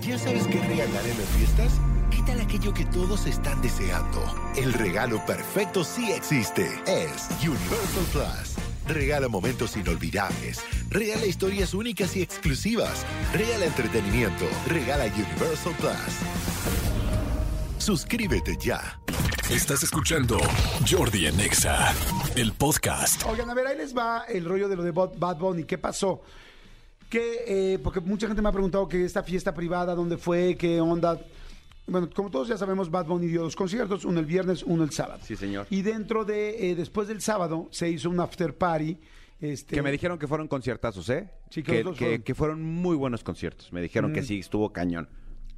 ¿Ya sabes qué regalar en las fiestas? ¿Qué tal aquello que todos están deseando? El regalo perfecto sí existe. Es Universal Plus. Regala momentos inolvidables. Regala historias únicas y exclusivas. Regala entretenimiento. Regala Universal Plus. Suscríbete ya. Estás escuchando Jordi en Exa, el podcast. Oigan, a ver, ahí les va el rollo de lo de Bad Bad Bunny. ¿Qué pasó? Que, eh, porque mucha gente me ha preguntado que esta fiesta privada, ¿dónde fue? ¿Qué onda? Bueno, como todos ya sabemos, Bad Bunny dio dos conciertos, uno el viernes, uno el sábado. Sí, señor. Y dentro de, eh, después del sábado, se hizo un after party. Este, Que me dijeron que fueron conciertazos, ¿eh? Sí, que que, dos que- fueron. que fueron muy buenos conciertos. Me dijeron que sí, estuvo cañón.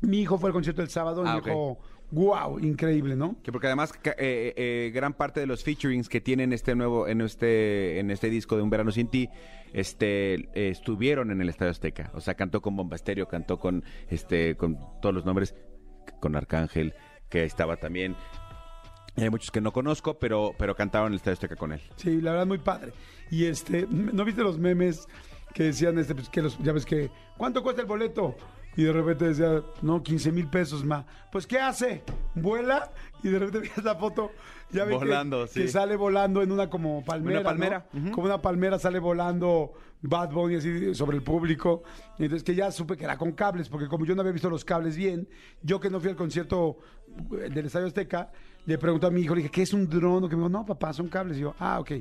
Mi hijo fue al concierto del sábado y Ah, me dijo, wow, increíble, ¿no? Que porque además ca- eh, eh, gran parte de los featurings que tienen este nuevo en este en este disco de Un verano sin ti este eh, estuvieron en el Estadio Azteca. O sea, cantó con Bomba Estéreo, cantó con este con todos los nombres con Arcángel que estaba también hay muchos que no conozco, pero pero cantaron en el Estadio Azteca con él. Sí, la verdad muy padre. Y este, ¿no viste los memes que decían este, pues, que los, ya ves que, ¿cuánto cuesta el boleto? Y de repente decía, no, 15 mil pesos más. Pues, ¿qué hace? Vuela y de repente ves la foto, ya ves que- Volando, que, sí. sale volando en una como palmera. Una palmera. Como una palmera sale volando Bad Bunny así sobre el público. Y entonces que ya supe que era con cables, porque como yo no había visto los cables bien, yo que no fui al concierto eh, del Estadio Azteca, le pregunté a mi hijo, le dije, ¿qué es un dron? Que me dijo, no, papá, son cables. Y yo, ah, ok.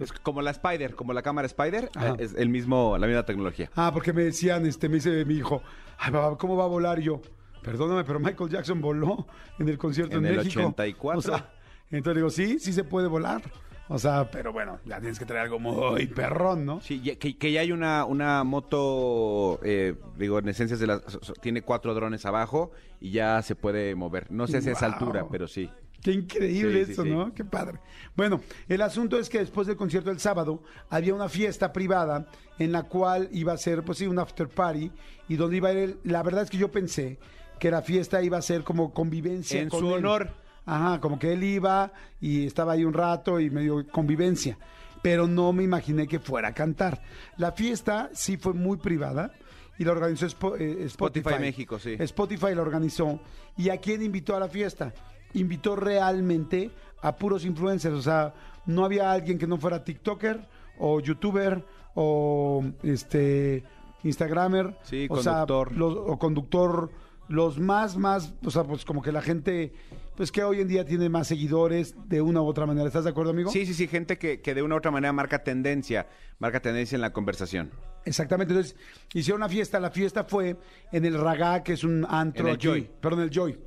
Es como la Spider, como la cámara Spider, Ajá. eh, es el mismo la misma tecnología. Ah, porque me decían, este, me dice mi hijo, ay, papá, ¿cómo va a volar? Yo, perdóname, pero Michael Jackson voló en el concierto en, En el México. 84. O sea, entonces digo, sí, sí se puede volar. O sea, pero bueno, ya tienes que traer algo muy perrón, ¿no? Sí, que, que ya hay una, una moto, eh, digo, en esencia de la, tiene cuatro drones abajo y ya se puede mover. No sé si a esa Wow. altura, pero sí. Qué increíble Sí, eso, sí. ¿no? Qué padre. Bueno, el asunto es que después del concierto del sábado había una fiesta privada en la cual iba a ser, pues sí, un after party y donde iba a ir, él. la verdad es que yo pensé que la fiesta iba a ser como convivencia En con su él. honor. Ajá, como que él iba y estaba ahí un rato y medio convivencia, pero no me imaginé que fuera a cantar. La fiesta sí fue muy privada y la organizó eh, Spotify. Spotify México, sí. Spotify la organizó. ¿Y a quién invitó a la fiesta? Invitó realmente a puros influencers. O sea, no había alguien que no fuera TikToker o YouTuber o este Instagramer. Sí, o sea, conductor. los- o conductor. Los más, más, o sea, pues como que la gente, pues que hoy en día tiene más seguidores de una u otra manera. ¿Estás de acuerdo, amigo? Sí, sí, sí, gente que, que de una u otra manera marca tendencia, marca tendencia en la conversación. Exactamente, entonces hicieron una fiesta, la fiesta fue en el Ragá, que es un antro En el aquí. Joy. Perdón, el Joy.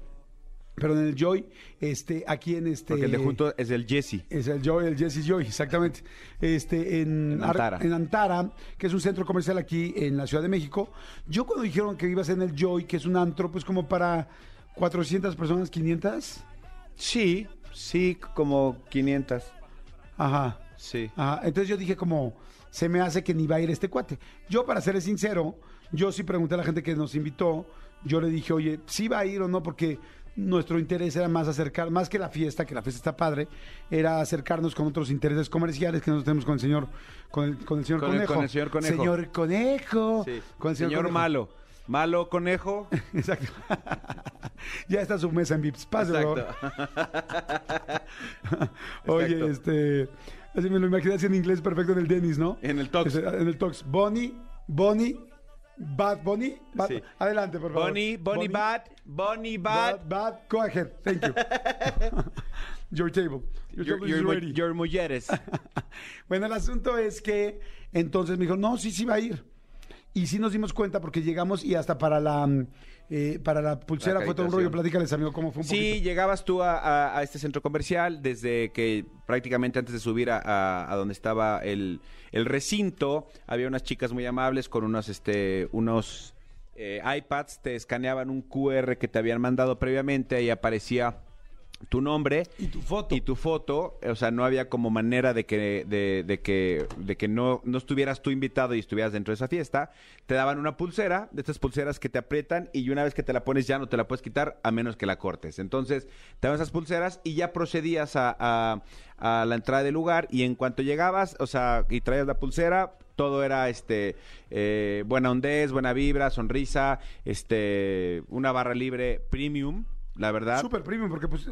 Perdón, en el Joy, este, aquí en este... Porque el de junto es el Jesse. Es el Joy, el Jesse Joy, exactamente. Este, en, En Ar- Antara. en Antara, que es un centro comercial aquí en la Ciudad de México. Yo cuando dijeron que iba a ser en el Joy, que es un antro, pues como para 400 personas, 500. Sí, sí, como 500. Ajá. Sí. Ajá, entonces yo dije como, se me hace que ni va a ir este cuate. Yo, para serles sincero, yo sí pregunté a la gente que nos invitó, yo le dije, oye, ¿sí va a ir o no? Porque nuestro interés era más acercar, más que la fiesta, que la fiesta está padre, era acercarnos con otros intereses comerciales que nosotros tenemos con el señor, con el, con el señor Con el- Conejo. con el señor Conejo. Señor Conejo. Sí. Con el señor Conejo. malo. Malo conejo. Exacto. ya está su mesa en Vips. Páselo. Oye, este. Así me lo imaginé así en inglés perfecto en el Dennis, ¿no? En el Tox. En el Tox. Bonnie, Bonnie, Bad Bonnie. Bad- Sí. Adelante, por favor. Bonnie, Bonnie Bad, Bonnie Bad. Bad, bad. Go ahead. Thank you. Your table. Your Your, table your, is ready. your mujeres. bueno, el asunto es que entonces me dijo, no, sí, sí va a ir. Y sí nos dimos cuenta porque llegamos y hasta para la mm, eh, para la pulsera La fue todo un rollo. Platícales, amigo, cómo fue un Sí, poquito. llegabas tú a, a- a este centro comercial desde que prácticamente antes de subir a, donde estaba el, el recinto, había unas chicas muy amables con unos, este, unos eh, iPads, te escaneaban un QR que te habían mandado previamente y aparecía tu nombre Y tu foto. y tu foto, o sea, no había como manera de que de, de que de que no, no estuvieras tú invitado y estuvieras dentro de esa fiesta, te daban una pulsera, de estas pulseras que te aprietan y una vez que te la pones ya no te la puedes quitar a menos que la cortes. Entonces, te daban esas pulseras y ya procedías a, a- a la entrada del lugar y en cuanto llegabas, o sea, y traías la pulsera, Todo era este eh, buena hondez, buena vibra, sonrisa, este una barra libre premium, la verdad. Súper premium, porque pues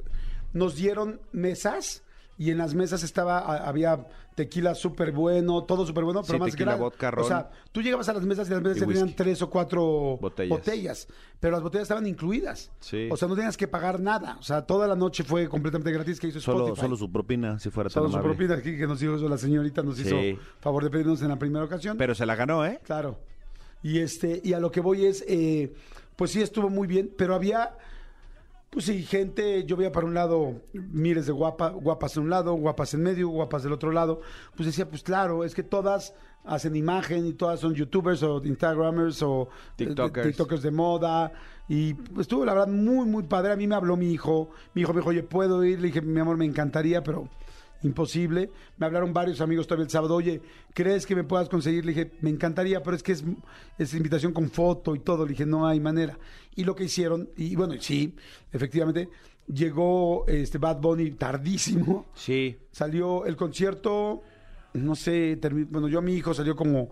nos dieron mesas y en las mesas estaba, a- había tequila súper bueno, todo súper bueno, pero Sí, más tequila, grande. vodka, O ron. sea, tú llegabas a las mesas y las mesas Y tenían whisky. tres o cuatro Botellas. botellas. pero las botellas estaban incluidas. Sí. O sea, no tenías que pagar nada. O sea, toda la noche fue completamente gratis que hizo Solo, Spotify. solo su propina, si fuera tan Solo su amable. propina aquí que nos hizo eso, la señorita nos hizo favor de pedirnos en la primera ocasión. Pero se la ganó, ¿eh? Claro. Y este, y a lo que voy es, eh, pues sí estuvo muy bien, pero había, pues sí, gente, yo veía para un lado miles de guapa, guapas de un lado, guapas en medio, guapas del otro lado. Pues decía, pues claro, es que todas hacen imagen y todas son youtubers o instagramers o eh, TikTokers. tiktokers de moda. Y estuvo la verdad muy, muy padre. A mí me habló mi hijo. Mi hijo me dijo, oye, ¿puedo ir? Le dije, mi amor, me encantaría, pero imposible. Me hablaron varios amigos todavía el sábado, oye, ¿crees que me puedas conseguir? Le dije, me encantaría, pero es que es, es invitación con foto y todo. Le dije, no hay manera. Y lo que hicieron, y bueno, sí, efectivamente, llegó este Bad Bunny tardísimo. Sí. Salió el concierto, no sé, termi- bueno, yo mi hijo salió como,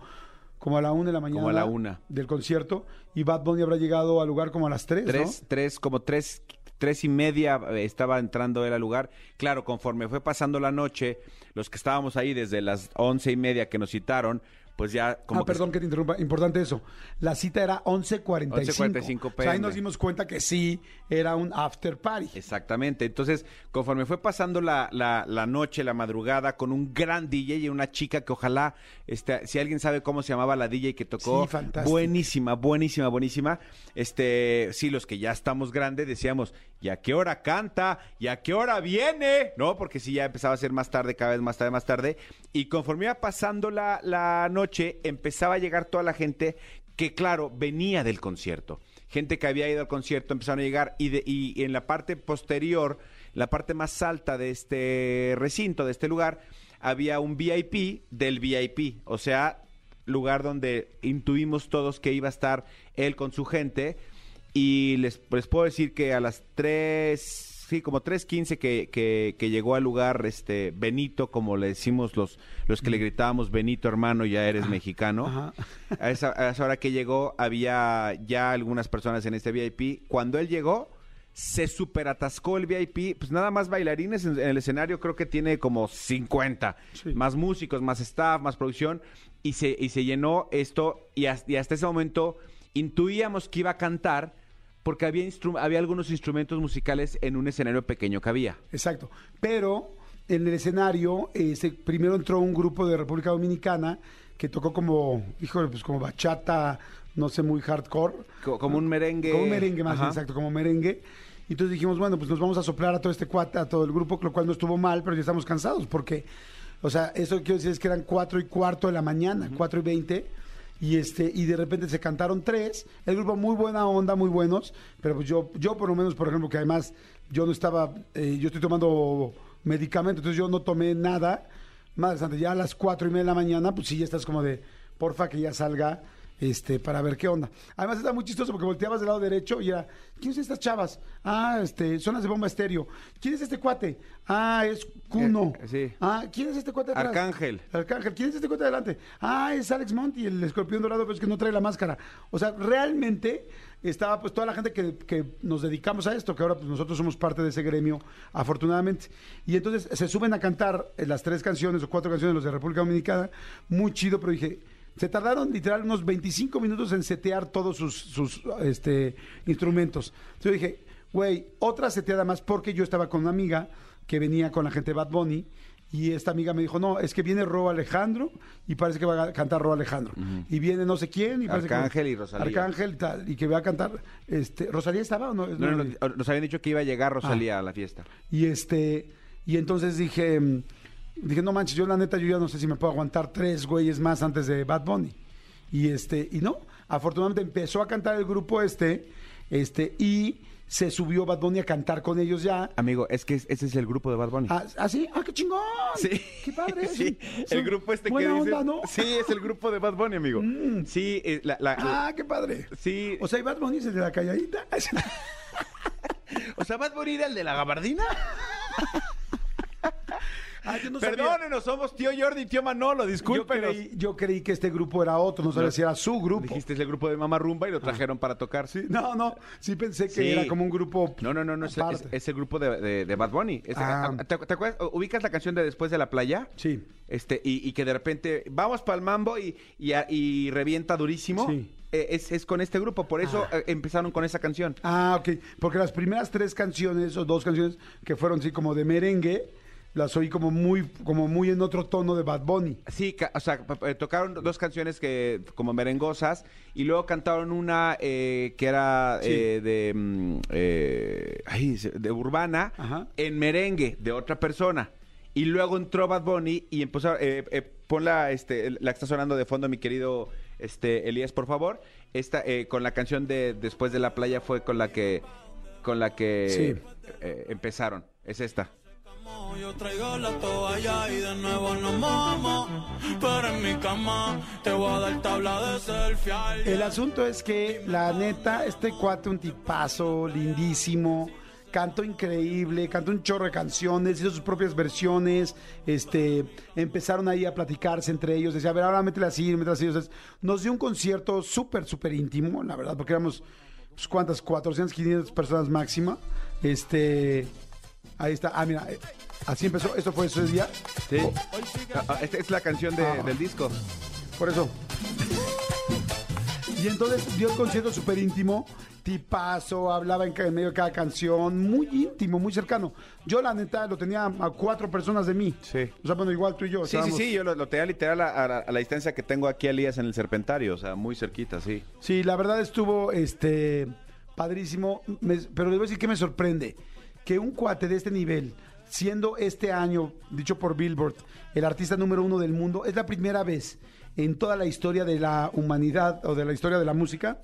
como a la una de la mañana. Como a la una. Del concierto, y Bad Bunny habrá llegado al lugar como a las tres, Tres, ¿no? tres, como tres, tres y media eh, estaba entrando él al lugar. Claro, conforme fue pasando la noche, los que estábamos ahí desde las once y media que nos citaron, pues ya como ah, que- perdón que te interrumpa. Importante eso. La cita era 11.45. 11:45 O sea, ahí nos dimos cuenta que sí era un after party. Exactamente. Entonces, conforme fue pasando la, la, la noche, la madrugada, con un gran DJ y una chica que ojalá, este, si alguien sabe cómo se llamaba la DJ que tocó, Sí, buenísima, buenísima, buenísima. Este, sí, los que ya estamos grandes decíamos, ¿y a qué hora canta? ¿Y a qué hora viene? ¿No? Porque sí, ya empezaba a ser más tarde, cada vez más tarde, más tarde. Y conforme iba pasando la, la noche, empezaba a llegar toda la gente que, claro, venía del concierto gente que había ido al concierto empezaron a llegar y, de- y en la parte posterior, la parte más alta de este recinto, de este lugar, había un VIP del VIP, o sea, lugar donde intuimos todos que iba a estar él con su gente y les, les puedo decir que a las 3, sí, como 3.15 que, que, que llegó al lugar este Benito, como le decimos los, los que le gritábamos Benito hermano, ya eres mexicano. Ajá. A esa, a esa hora que llegó, había ya algunas personas en este VIP. Cuando él llegó, se superatascó el VIP. Pues nada más bailarines en, en el escenario, creo que tiene como 50. Sí. Más músicos, más staff, más producción. Y se, y se llenó esto. Y hasta ese momento intuíamos que iba a cantar porque había, instru- había algunos instrumentos musicales en un escenario pequeño que había. Exacto. Pero en el escenario, este, primero entró un grupo de República Dominicana que tocó como, híjole, pues como bachata, no sé, muy hardcore. Co- Como un merengue. Como un merengue más, bien, Ajá. exacto, como merengue. Y entonces dijimos, bueno, pues nos vamos a soplar a todo este cuate, a todo el grupo, lo cual no estuvo mal, pero ya estamos cansados, porque, o sea, eso quiero decir es que eran cuatro y cuarto de la mañana, cuatro y veinte, y este, y de repente se cantaron tres, el grupo muy buena onda, muy buenos, pero pues yo, yo por lo menos, por ejemplo, que además yo no estaba, eh, yo estoy tomando medicamento, entonces yo no tomé nada, madre santa, ya a las cuatro y media de la mañana, pues sí, ya estás como de, porfa que ya salga, este, para ver qué onda. Además está muy chistoso porque volteabas del lado derecho y era, ¿quién son estas chavas? Ah, este, son las de bomba estéreo. ¿Quién es este cuate? Ah, es Cuno. Eh, sí. Ah, ¿quién es este cuate atrás? Arcángel. Arcángel. ¿Quién es este cuate adelante? Ah, es Alex Monty, el escorpión dorado, pero es que no trae la máscara. O sea, realmente estaba pues toda la gente que, que nos dedicamos a esto, que ahora pues nosotros somos parte de ese gremio, afortunadamente. Y entonces se suben a cantar eh, las tres canciones o cuatro canciones de los de República Dominicana, muy chido, pero dije, se tardaron literal unos 25 minutos en setear todos sus, sus este, instrumentos. Entonces yo dije, güey, otra seteada más porque yo estaba con una amiga que venía con la gente de Bad Bunny y esta amiga me dijo, no, es que viene Ro Alejandro y parece que va a cantar Ro Alejandro. Y viene no sé quién. Y parece que- Arcángel y Rosalía. Arcángel tal, y que va a cantar, este, ¿Rosalía estaba o no? No, no, no, nos habían dicho que iba a llegar Rosalía a la fiesta. Y este, y entonces dije, mm, dije, no manches, yo la neta, yo ya no sé si me puedo aguantar tres güeyes más antes de Bad Bunny. Y este, y no, afortunadamente empezó a cantar el grupo este, este, y se subió Bad Bunny a cantar con ellos ya. Amigo, es que ese es el grupo de Bad Bunny. Ah, ¿ah, sí? Ah, qué chingón. Sí. Qué padre. Sí, el grupo este que buena dice. onda, ¿no? Mm. Sí, es el grupo de Bad Bunny, amigo. Sí, eh, la, la- Ah, qué padre. sí. O sea, y Bad Bunny es el de la calladita. O sea, Bad Bunny era el de la gabardina. Ah, yo no. Perdónenos, somos tío Jordi y tío Manolo, Yo discúlpenos. creí, yo creí que este grupo era otro, no sabía si era su grupo. Dijiste es el grupo de Mamá Rumba y lo trajeron para tocar. Sí, no, no, sí pensé que Sí. era como un grupo. No, no, no, no es, es- aparte. es el grupo de, de- de Bad Bunny. Es- Ah. ¿te, te acuerdas? ¿Ubicas la canción de Después de la playa? Sí. Este, y, y que de repente vamos para el mambo y, y, a- y revienta durísimo. Sí. Eh, es, es con este grupo, por eso eh, empezaron con esa canción. Ah, ok. Porque las primeras tres canciones o dos canciones que fueron así como de merengue, las oí como muy, como muy en otro tono de Bad Bunny. Sí, o sea, pa- tocaron dos canciones que como merengosas y luego cantaron una eh, que era Sí. eh, de mm, eh, ay, de urbana Ajá. en merengue de otra persona y luego entró Bad Bunny y empezó eh, eh, ponla este la que está sonando de fondo mi querido este Elías por favor esta eh, con la canción de Después de la playa fue con la que con la que Sí. eh, empezaron es esta Yo traigo la toalla y de nuevo nos. Pero en mi cama te voy a dar tabla de selfie. El asunto es que, la neta, este cuate, un tipazo, lindísimo, cantó increíble, cantó un chorro de canciones, hizo sus propias versiones, este, empezaron ahí a platicarse entre ellos, decía, a ver, ahora métela así, métela así. Nos dio un concierto súper, súper íntimo, la verdad, porque éramos, pues, ¿cuántas? 400, 500 personas máxima. Este, ahí está, ah, mira, eh, así empezó, esto fue ese día. sí Ah, ah, esta es la canción de- Ah. del disco Por eso. Y entonces dio el concierto súper íntimo, tipazo, hablaba en, medio de cada canción, muy íntimo, muy cercano. Yo, la neta, lo tenía a cuatro personas de mí. Sí. O sea, bueno, igual tú y yo. Sí, sí, sí, yo lo, lo tenía literal a, a- a la distancia que tengo aquí a Elías en el Serpentario, o sea, muy cerquita, sí. Sí, la verdad estuvo este padrísimo, Me- pero les voy a decir que me sorprende que un cuate de este nivel, siendo este año, dicho por Billboard, el artista número uno del mundo, es la primera vez en toda la historia de la humanidad o de la historia de la música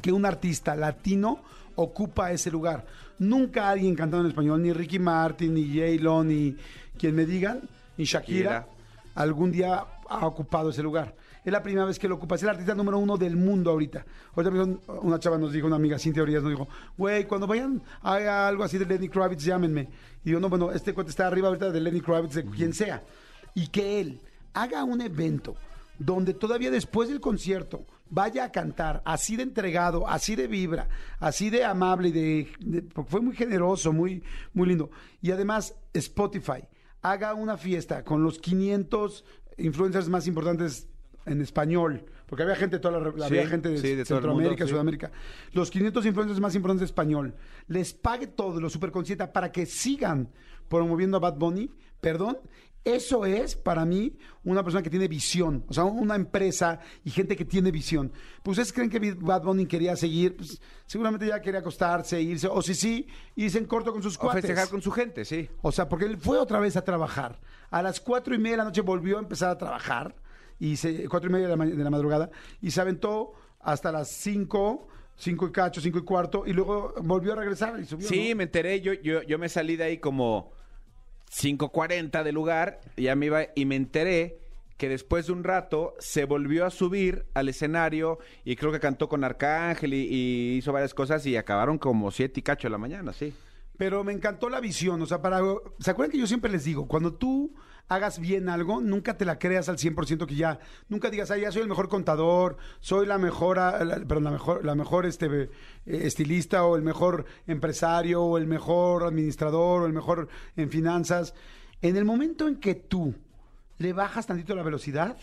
que un artista latino ocupa ese lugar. Nunca alguien cantando en español, ni Ricky Martin, ni J-Lo, ni quien me digan, ni Shakira, Shakira. algún día ha ocupado ese lugar. Es la primera vez que lo ocupa. Es el artista número uno del mundo ahorita. Ahorita una chava nos dijo, una amiga sin teorías, nos dijo, güey, cuando vayan a algo así de Lenny Kravitz, llámenme. Y digo, no, bueno, este cuate está arriba ahorita de Lenny Kravitz, de quien sea. Y que él haga un evento donde todavía después del concierto vaya a cantar así de entregado, así de vibra, así de amable y de, de- fue muy generoso, muy muy lindo. Y además Spotify haga una fiesta con los 500 influencers más importantes en español, porque había gente de toda la, Sí, había gente de, sí, Centroamérica, mundo, sí. Sudamérica. Los 500 influencers más importantes de español les pague todo, lo superconsienta para que sigan promoviendo a Bad Bunny, perdón, eso es para mí una persona que tiene visión, o sea, una empresa y gente que tiene visión. Pues ustedes creen que Bad Bunny quería seguir, pues, seguramente ya quería acostarse, irse, o si sí, irse en corto con sus O cuates. festejar con su gente, sí. O sea, porque él fue otra vez a trabajar. A las cuatro y media de la noche volvió a empezar a trabajar. Y se, cuatro y media de la, ma- de la madrugada. Y se aventó hasta las cinco, cinco y cacho, cinco y cuarto. Y luego volvió a regresar y subió. Sí, ¿no? me enteré, yo, yo, yo me salí de ahí como 5.40 del lugar, ya me iba y me enteré que después de un rato se volvió a subir al escenario y creo que cantó con Arcángel y, y hizo varias cosas y acabaron como siete y cacho de la mañana, sí. Pero me encantó la visión. O sea, para. ¿Se acuerdan que yo siempre les digo? Cuando tú hagas bien algo, nunca te la creas al 100% que ya. Nunca digas, ah, ya soy el mejor contador, soy la mejor. ah, la- la mejor, la mejor este, eh, estilista, o el mejor empresario, o el mejor administrador, o el mejor en finanzas. En el momento en que tú le bajas tantito la velocidad,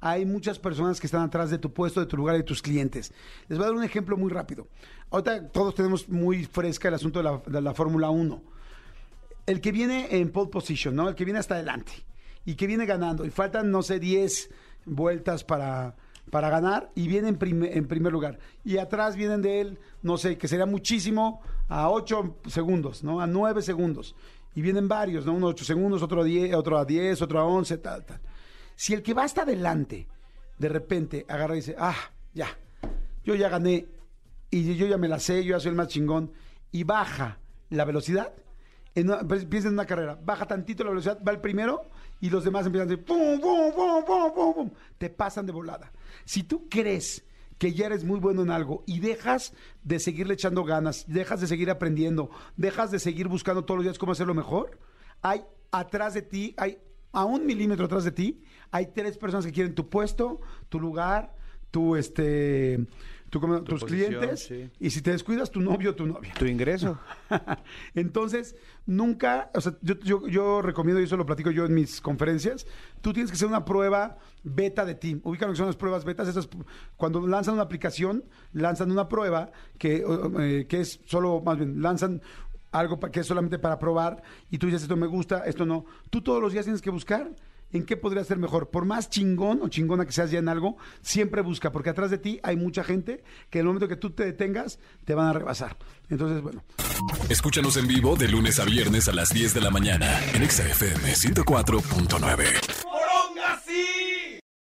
hay muchas personas que están atrás de tu puesto, de tu lugar, de tus clientes. Les voy a dar un ejemplo muy rápido. Ahorita todos tenemos muy fresca el asunto de la, de la Fórmula 1. El que viene en pole position, ¿no? El que viene hasta adelante y que viene ganando y faltan, no sé, 10 vueltas para, para ganar y viene en, prime- en primer lugar. Y atrás vienen de él, no sé, que sería muchísimo, a 8 segundos, ¿no? A 9 segundos. Y vienen varios, ¿no? Uno a 8 segundos, otro a 10, otro a 10, otro a 11, tal, tal. Si el que va hasta adelante, de repente agarra y dice, ah, ya, yo ya gané y yo ya me la sé, yo ya soy el más chingón, y baja la velocidad, en una- pues, en una carrera, baja tantito la velocidad, va el primero y los demás empiezan a decir, pum, pum, pum, pum, pum, pum, te pasan de volada. Si tú crees que ya eres muy bueno en algo y dejas de seguirle echando ganas, dejas de seguir aprendiendo, dejas de seguir buscando todos los días cómo hacerlo mejor, hay atrás de ti, hay a un milímetro atrás de ti, hay tres personas que quieren tu puesto, tu lugar, tu este tu tus posición, clientes sí. y si te descuidas tu novio o tu novia. Tu ingreso. Entonces, nunca, o sea, yo, yo, yo recomiendo, y eso lo platico yo en mis conferencias, tú tienes que hacer una prueba beta de ti. Ubican lo que son las pruebas betas. Esas, cuando lanzan una aplicación, lanzan una prueba que, eh, que es solo, más bien, lanzan algo que es solamente para probar y tú dices, esto me gusta, esto no. Tú todos los días tienes que buscar en qué podría ser mejor. Por más chingón o chingona que seas ya en algo, siempre busca, porque atrás de ti hay mucha gente que en el momento que tú te detengas, te van a rebasar. Entonces, bueno, Escúchanos en vivo de lunes a viernes a las 10 de la mañana en Exa FM 104.9.